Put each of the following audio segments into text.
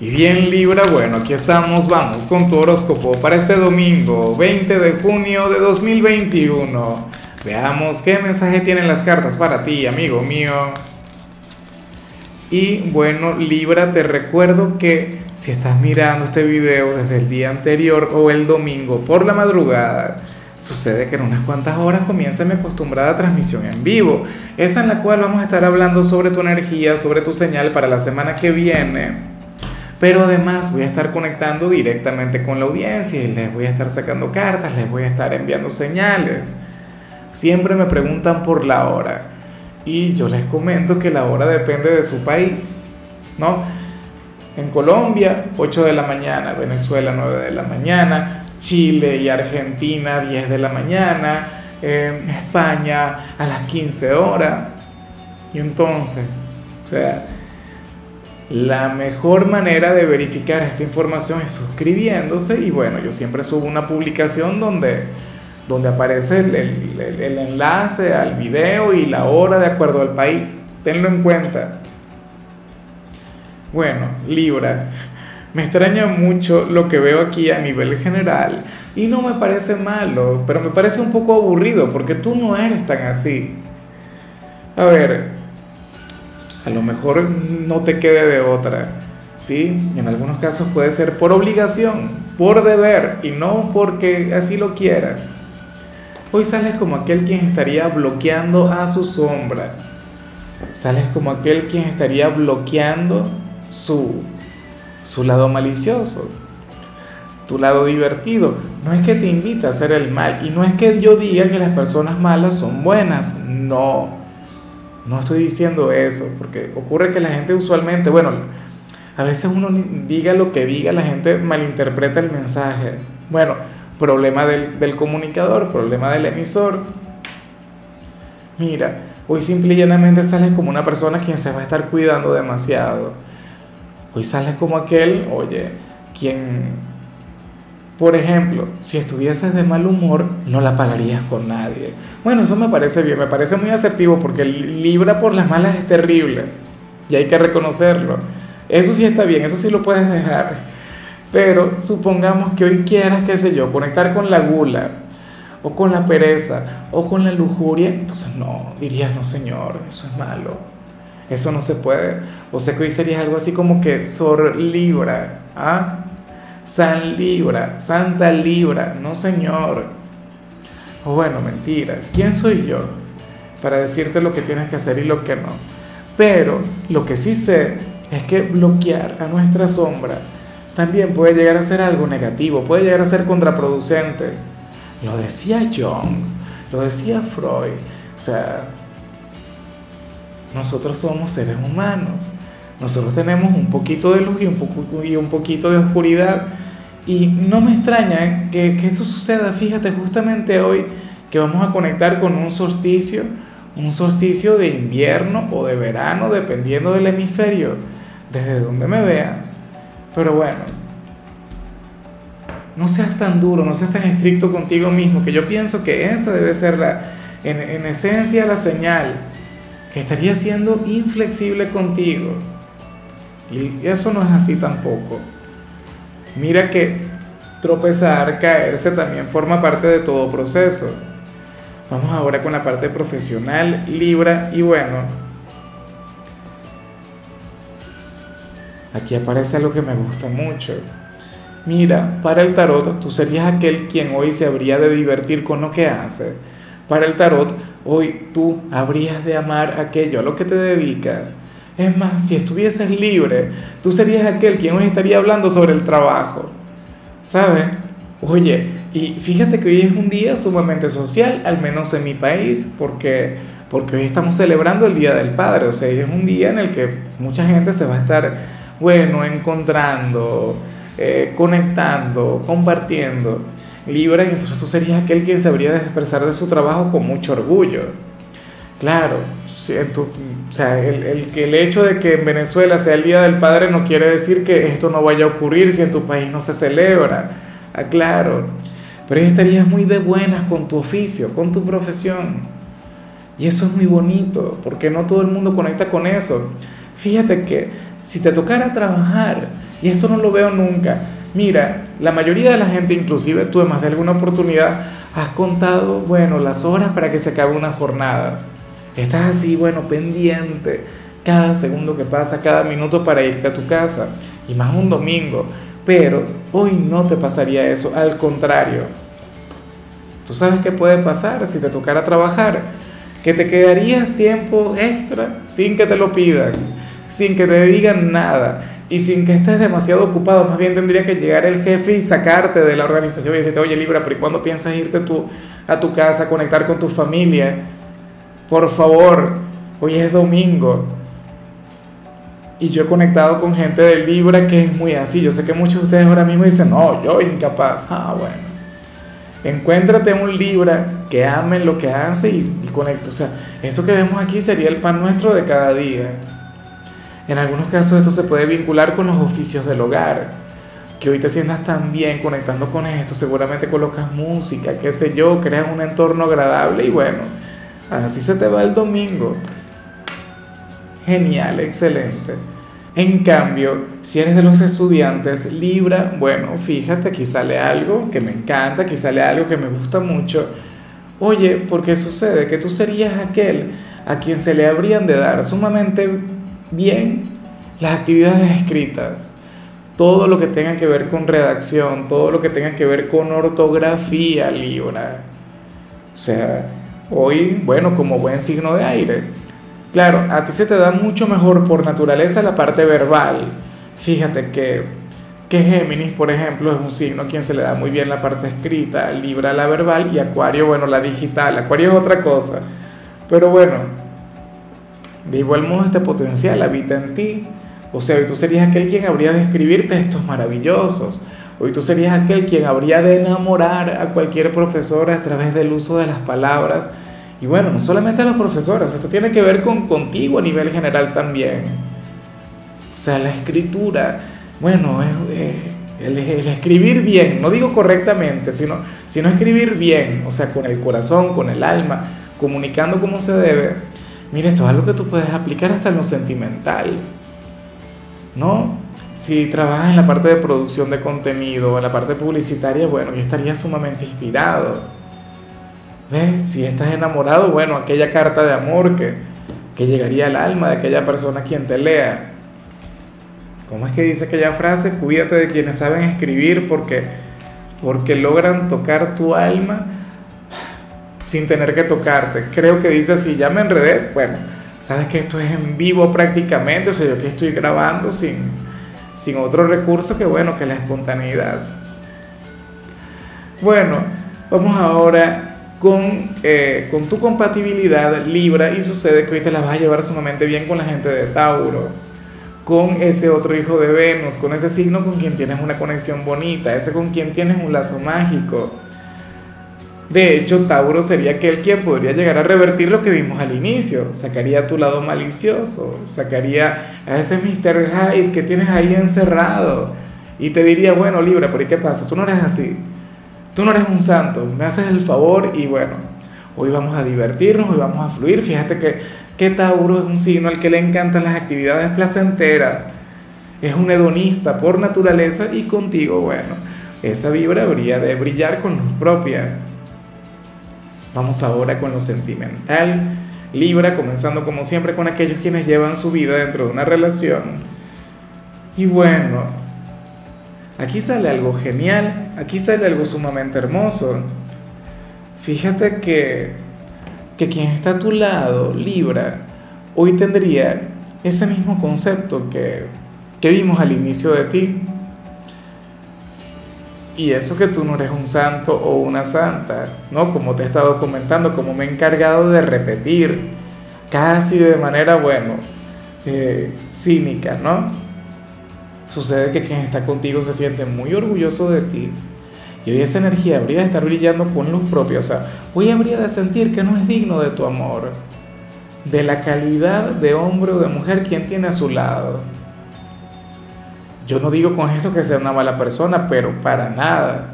Y bien Libra, bueno, aquí estamos, vamos con tu horóscopo para este domingo, 20 de junio de 2021. Veamos qué mensaje tienen las cartas para ti, amigo mío. Y bueno, Libra, te recuerdo que si estás mirando este video desde el día anterior o el domingo por la madrugada, sucede que en unas cuantas horas comienza mi acostumbrada transmisión en vivo, esa en la cual vamos a estar hablando sobre tu energía, sobre tu señal para la semana que viene pero además voy a estar conectando directamente con la audiencia y les voy a estar sacando cartas, les voy a estar enviando señales. Siempre me preguntan por la hora y yo les comento que la hora depende de su país, ¿no? En Colombia, 8 de la mañana, Venezuela, 9 de la mañana, Chile y Argentina, 10 de la mañana, España a las 15 horas. Y entonces, o sea, la mejor manera de verificar esta información es suscribiéndose y bueno, yo siempre subo una publicación donde, donde aparece el, el, enlace al video y la hora de acuerdo al país. Tenlo en cuenta. Bueno, Libra, me extraña mucho lo que veo aquí a nivel general y no me parece malo, pero me parece un poco aburrido porque tú no eres tan así. A ver, a lo mejor no te quede de otra, ¿sí? En algunos casos puede ser por obligación, por deber y no porque así lo quieras. Hoy sales como aquel quien estaría bloqueando a su sombra. Sales como aquel quien estaría bloqueando su, su lado malicioso, tu lado divertido. No es que te invita a hacer el mal y no es que yo diga que las personas malas son buenas, no no estoy diciendo eso, porque ocurre que la gente usualmente, bueno, a veces uno diga lo que diga, la gente malinterpreta el mensaje. Bueno, problema del, comunicador, problema del emisor. Mira, hoy simple y llanamente sales como una persona quien se va a estar cuidando demasiado. Hoy sales como aquel, oye, quien por ejemplo, si estuvieses de mal humor, no la pagarías con nadie. Bueno, eso me parece bien, me parece muy asertivo porque Libra por las malas es terrible y hay que reconocerlo. Eso sí está bien, eso sí lo puedes dejar. Pero supongamos que hoy quieras, qué sé yo, conectar con la gula o con la pereza o con la lujuria, entonces no, dirías, no señor, eso es malo. Eso no se puede. O sea que hoy serías algo así como que Sor Libra, ¿ah? San Libra, Santa Libra, no señor. O bueno, mentira, ¿quién soy yo para decirte lo que tienes que hacer y lo que no? Pero lo que sí sé es que bloquear a nuestra sombra también puede llegar a ser algo negativo, puede llegar a ser contraproducente. Lo decía Jung, lo decía Freud, o sea, nosotros somos seres humanos nosotros tenemos un poquito de luz y un, poquito de oscuridad. Y no me extraña que, esto suceda, fíjate, justamente hoy que vamos a conectar con un solsticio, un solsticio de invierno o de verano, dependiendo del hemisferio, desde donde me veas. Pero bueno, no seas tan duro, no seas tan estricto contigo mismo, que yo pienso que esa debe ser la, en esencia la señal, que estaría siendo inflexible contigo. Y eso no es así tampoco. Mira que tropezar, caerse también forma parte de todo proceso. Vamos ahora con la parte profesional, Libra, y bueno, aquí aparece algo que me gusta mucho. Mira, para el tarot tú serías aquel quien hoy se habría de divertir con lo que hace. Para el tarot, hoy tú habrías de amar aquello a lo que te dedicas es más, si estuvieses libre, tú serías aquel quien hoy estaría hablando sobre el trabajo. ¿Sabes? Oye, y fíjate que hoy es un día sumamente social, al menos en mi país, porque, porque hoy estamos celebrando el Día del Padre. O sea, es un día en el que mucha gente se va a estar, bueno, encontrando, eh, conectando, compartiendo. Libre, y entonces tú serías aquel quien se habría de expresar de su trabajo con mucho orgullo. Claro, o sea, el, el, el, hecho de que en Venezuela sea el Día del Padre no quiere decir que esto no vaya a ocurrir si en tu país no se celebra. Ah, claro. Pero ahí estarías muy de buenas con tu oficio, con tu profesión. Y eso es muy bonito, porque no todo el mundo conecta con eso. Fíjate que si te tocara trabajar Y esto no lo veo nunca. Mira, la mayoría de la gente, inclusive tú, en más de alguna oportunidad, has contado, bueno, las horas para que se acabe una jornada. Estás así, bueno, pendiente cada segundo que pasa, cada minuto para irte a tu casa. Y más un domingo. Pero hoy no te pasaría eso, al contrario. Tú sabes qué puede pasar si te tocara trabajar, que te quedarías tiempo extra sin que te lo pidan, sin que te digan nada y sin que estés demasiado ocupado, más bien tendría que llegar el jefe y sacarte de la organización y decirte, oye Libra, pero ¿y cuándo piensas irte tú a tu casa, conectar con tu familia? Por favor, hoy es domingo. Y yo he conectado con gente de Libra que es muy así. Yo sé que muchos de ustedes ahora mismo dicen, no, yo incapaz. Ah, bueno. Encuéntrate un Libra que ame lo que hace y, y conecte. O sea, esto que vemos aquí sería el pan nuestro de cada día. En algunos casos esto se puede vincular con los oficios del hogar. Que hoy te sientas tan bien conectando con esto, seguramente colocas música, qué sé yo, creas un entorno agradable y bueno, así se te va el domingo. Genial, excelente. En cambio, si eres de los estudiantes Libra, bueno, fíjate, aquí sale algo que me encanta, aquí sale algo que me gusta mucho. Oye, ¿por qué sucede que tú serías aquel a quien se le habrían de dar sumamente bien las actividades escritas, todo lo que tenga que ver con redacción, todo lo que tenga que ver con ortografía Libra. O sea, hoy, bueno, como buen signo de aire. Claro, a ti se te da mucho mejor por naturaleza la parte verbal. Fíjate que, que Géminis, por ejemplo, es un signo a quien se le da muy bien la parte escrita, Libra la verbal y Acuario, bueno, la digital. Acuario es otra cosa. Pero bueno, de igual modo, este potencial habita en ti. O sea, tú serías aquel quien habría de escribir textos maravillosos. Hoy tú serías aquel quien habría de enamorar a cualquier profesora a través del uso de las palabras. Y bueno, no solamente a los profesores, esto tiene que ver con contigo a nivel general también. O sea, la escritura, bueno, es, el, escribir bien, no digo correctamente, sino, sino escribir bien, o sea, con el corazón, con el alma, comunicando como se debe Mira, esto es algo que tú puedes aplicar hasta en lo sentimental, ¿no? Si trabajas en la parte de producción de contenido, en la parte publicitaria, bueno, ya estarías sumamente inspirado. ¿Ves? Si estás enamorado, bueno, aquella carta de amor que, que llegaría al alma de aquella persona quien te lea. ¿Cómo es que dice aquella frase? Cuídate de quienes saben escribir porque, porque logran tocar tu alma sin tener que tocarte. Creo que dice así, ya me enredé. Bueno, sabes que esto es en vivo prácticamente, o sea, yo aquí estoy grabando sin, sin otro recurso que bueno, que la espontaneidad. Bueno, vamos ahora con, eh, con tu compatibilidad Libra y sucede que hoy te la vas a llevar sumamente bien con la gente de Tauro, con ese otro hijo de Venus, con ese signo con quien tienes una conexión bonita, ese con quien tienes un lazo mágico de hecho, Tauro sería aquel quien podría llegar a revertir lo que vimos al inicio. Sacaría tu lado malicioso, sacaría a ese Mr. Hyde que tienes ahí encerrado y te diría, bueno, Libra, ¿por qué pasa? Tú no eres así. Tú no eres un santo. Me haces el favor y bueno, hoy vamos a divertirnos, hoy vamos a fluir. Fíjate que, que Tauro es un signo al que le encantan las actividades placenteras. Es un hedonista por naturaleza y contigo, bueno, esa vibra habría de brillar con luz propia. Vamos ahora con lo sentimental. Libra, comenzando como siempre con aquellos quienes llevan su vida dentro de una relación. Y bueno, aquí sale algo genial, aquí sale algo sumamente hermoso. Fíjate que, que quien está a tu lado, Libra, hoy tendría ese mismo concepto que, que vimos al inicio de ti. Y eso que tú no eres un santo o una santa, ¿no? Como te he estado comentando, como me he encargado de repetir, casi de manera, bueno, eh, cínica, ¿no? Sucede que quien está contigo se siente muy orgulloso de ti. Y hoy esa energía habría de estar brillando con luz propia. O sea, hoy habría de sentir que no es digno de tu amor, de la calidad de hombre o de mujer quien tiene a su lado. Yo no digo con esto que sea una mala persona, pero para nada.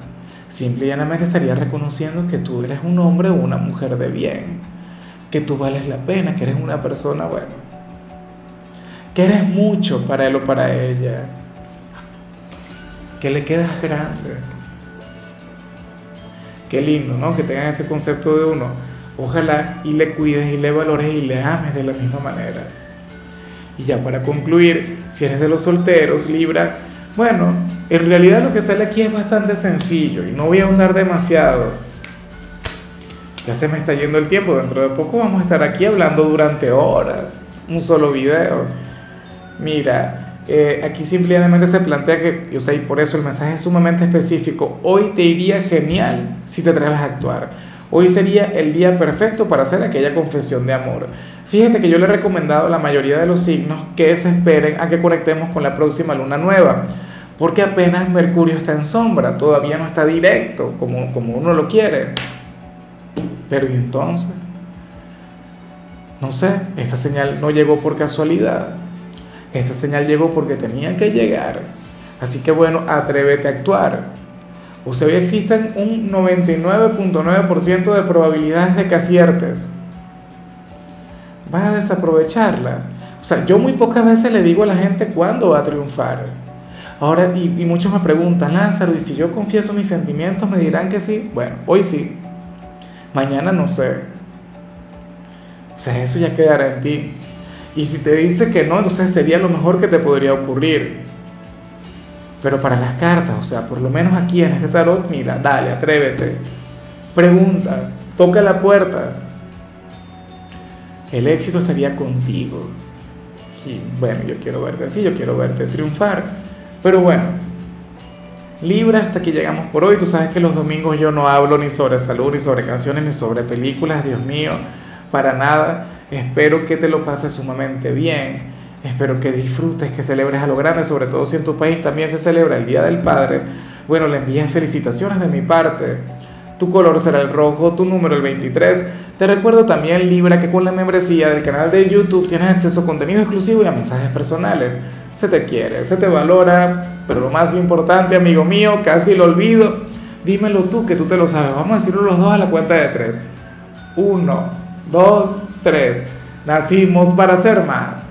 Simple y estaría reconociendo que tú eres un hombre o una mujer de bien, que tú vales la pena, que eres una persona, bueno, que eres mucho para él o para ella. que le quedas grande. Qué lindo, ¿no? Que tengan ese concepto de uno. Ojalá y le cuides y le valores y le ames de la misma manera. Y ya para concluir, si eres de los solteros, Libra, bueno, en realidad lo que sale aquí es bastante sencillo y no voy a ahondar demasiado. Ya se me está yendo el tiempo, dentro de poco vamos a estar aquí hablando durante horas, un solo video. Mira, eh, aquí simplemente se plantea que, yo sé, y por eso el mensaje es sumamente específico, hoy te iría genial si te atreves a actuar. Hoy sería el día perfecto para hacer aquella confesión de amor. Fíjate que yo le he recomendado a la mayoría de los signos que se esperen a que conectemos con la próxima luna nueva porque apenas Mercurio está en sombra, todavía no está directo como, como uno lo quiere. Pero ¿y entonces? No sé, esta señal no llegó por casualidad. Esta señal llegó porque tenía que llegar. Así que bueno, atrévete a actuar. O sea, hoy existen un 99.9% de probabilidades de que aciertes. Vas a desaprovecharla. O sea, yo muy pocas veces le digo a la gente cuándo va a triunfar. Ahora, y, muchos me preguntan, Lázaro, ¿y si yo confieso mis sentimientos me dirán que sí? Bueno, hoy sí, mañana no sé. O sea, eso ya quedará en ti. Y si te dice que no, entonces sería lo mejor que te podría ocurrir. Pero para las cartas, o sea, por lo menos aquí en este tarot, mira, dale, atrévete. Pregunta, toca la puerta. El éxito estaría contigo. Y bueno, yo quiero verte así, yo quiero verte triunfar. Pero bueno, Libra, hasta aquí llegamos por hoy. Tú sabes que los domingos yo no hablo ni sobre salud, ni sobre canciones, ni sobre películas, Dios mío, para nada. Espero que te lo pases sumamente bien. Espero que disfrutes, que celebres a lo grande, sobre todo si en tu país también se celebra el Día del Padre. Bueno, le envías felicitaciones de mi parte. Tu color será el rojo, tu número el 23. Te recuerdo también, Libra, que con la membresía del canal de YouTube tienes acceso a contenido exclusivo y a mensajes personales se te quiere, se te valora, pero lo más importante, amigo mío, casi lo olvido, dímelo tú que tú te lo sabes. Vamos a decirlo los dos a la cuenta de tres. Uno, dos, tres. Nacimos para ser más.